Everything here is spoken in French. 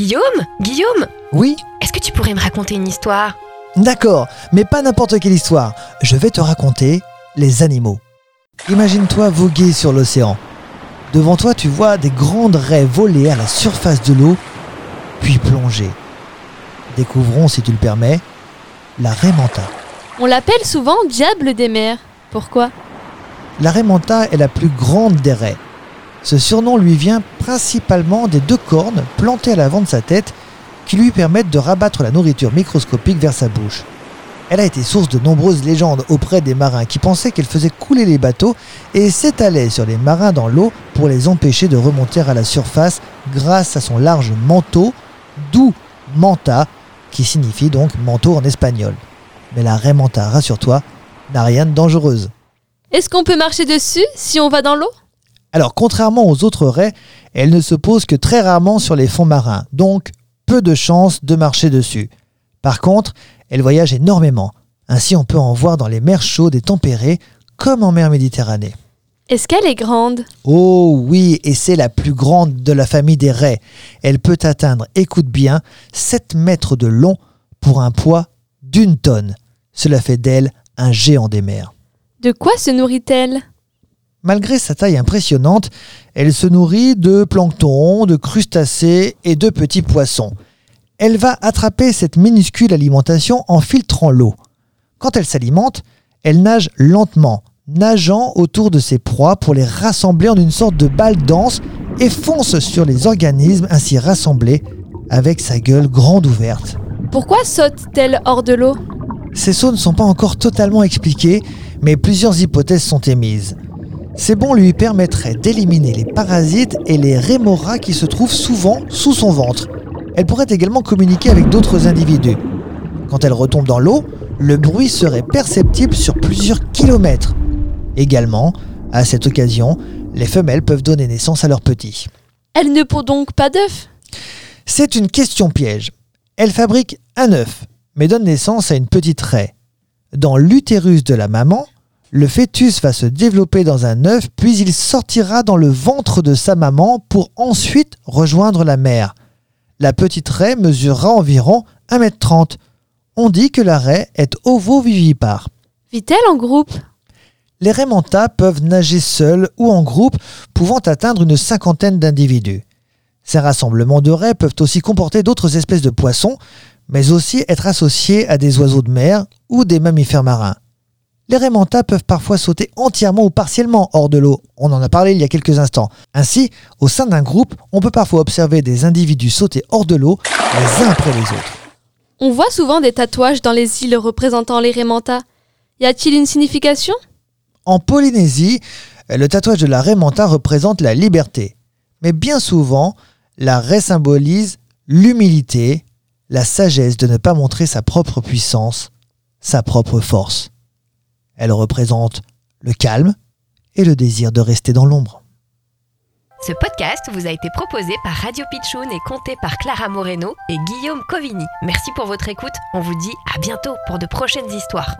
Guillaume Guillaume Oui Est-ce que tu pourrais me raconter une histoire? D'accord, mais pas n'importe quelle histoire. Je vais te raconter les animaux. Imagine-toi voguer sur l'océan. Devant toi, tu vois des grandes raies voler à la surface de l'eau, puis plonger. Découvrons, si tu le permets, la raie manta. On l'appelle souvent diable des mers. Pourquoi? La raie manta est la plus grande des raies. Ce surnom lui vient principalement des deux cornes plantées à l'avant de sa tête qui lui permettent de rabattre la nourriture microscopique vers sa bouche. Elle a été source de nombreuses légendes auprès des marins qui pensaient qu'elle faisait couler les bateaux et s'étalait sur les marins dans l'eau pour les empêcher de remonter à la surface grâce à son large manteau, d'où manta, qui signifie donc manteau en espagnol. Mais la raie manta, rassure-toi, n'a rien de dangereuse. Est-ce qu'on peut marcher dessus si on va dans l'eau? Alors, contrairement aux autres raies, elle ne se pose que très rarement sur les fonds marins, donc peu de chances de marcher dessus. Par contre, elle voyage énormément. Ainsi, on peut en voir dans les mers chaudes et tempérées, comme en mer Méditerranée. Est-ce qu'elle est grande? Oh oui, et c'est la plus grande de la famille des raies. Elle peut atteindre, écoute bien, 7 mètres de long pour un poids d'une tonne. Cela fait d'elle un géant des mers. De quoi se nourrit-elle? Malgré sa taille impressionnante, elle se nourrit de plancton, de crustacés et de petits poissons. Elle va attraper cette minuscule alimentation en filtrant l'eau. Quand elle s'alimente, elle nage lentement, nageant autour de ses proies pour les rassembler en une sorte de balle dense et fonce sur les organismes ainsi rassemblés avec sa gueule grande ouverte. Pourquoi saute-t-elle hors de l'eau? Ces sauts ne sont pas encore totalement expliqués, mais plusieurs hypothèses sont émises. Ces bons lui permettraient d'éliminer les parasites et les rémoras qui se trouvent souvent sous son ventre. Elle pourrait également communiquer avec d'autres individus. Quand elle retombe dans l'eau, le bruit serait perceptible sur plusieurs kilomètres. Également, à cette occasion, les femelles peuvent donner naissance à leurs petits. Elle ne pond donc pas d'œufs C'est une question piège. Elle fabrique un œuf, mais donne naissance à une petite raie. Dans l'utérus de la maman, le fœtus va se développer dans un œuf, puis il sortira dans le ventre de sa maman pour ensuite rejoindre la mère. La petite raie mesurera environ 1m30. On dit que la raie est ovovivipare. Vit-elle en groupe? Les raies manta peuvent nager seules ou en groupe, pouvant atteindre une cinquantaine d'individus. Ces rassemblements de raies peuvent aussi comporter d'autres espèces de poissons, mais aussi être associés à des oiseaux de mer ou des mammifères marins. Les raies manta peuvent parfois sauter entièrement ou partiellement hors de l'eau. On en a parlé il y a quelques instants. Ainsi, au sein d'un groupe, on peut parfois observer des individus sauter hors de l'eau les uns après les autres. On voit souvent des tatouages dans les îles représentant les. Y a-t-il une signification? En Polynésie, le tatouage de la raie manta représente la liberté. Mais bien souvent, la raie symbolise l'humilité, la sagesse de ne pas montrer sa propre puissance, sa propre force. Elle représente le calme et le désir de rester dans l'ombre. Ce podcast vous a été proposé par Radio Pitchoun et compté par Clara Moreno et Guillaume Covini. Merci pour votre écoute. On vous dit à bientôt pour de prochaines histoires.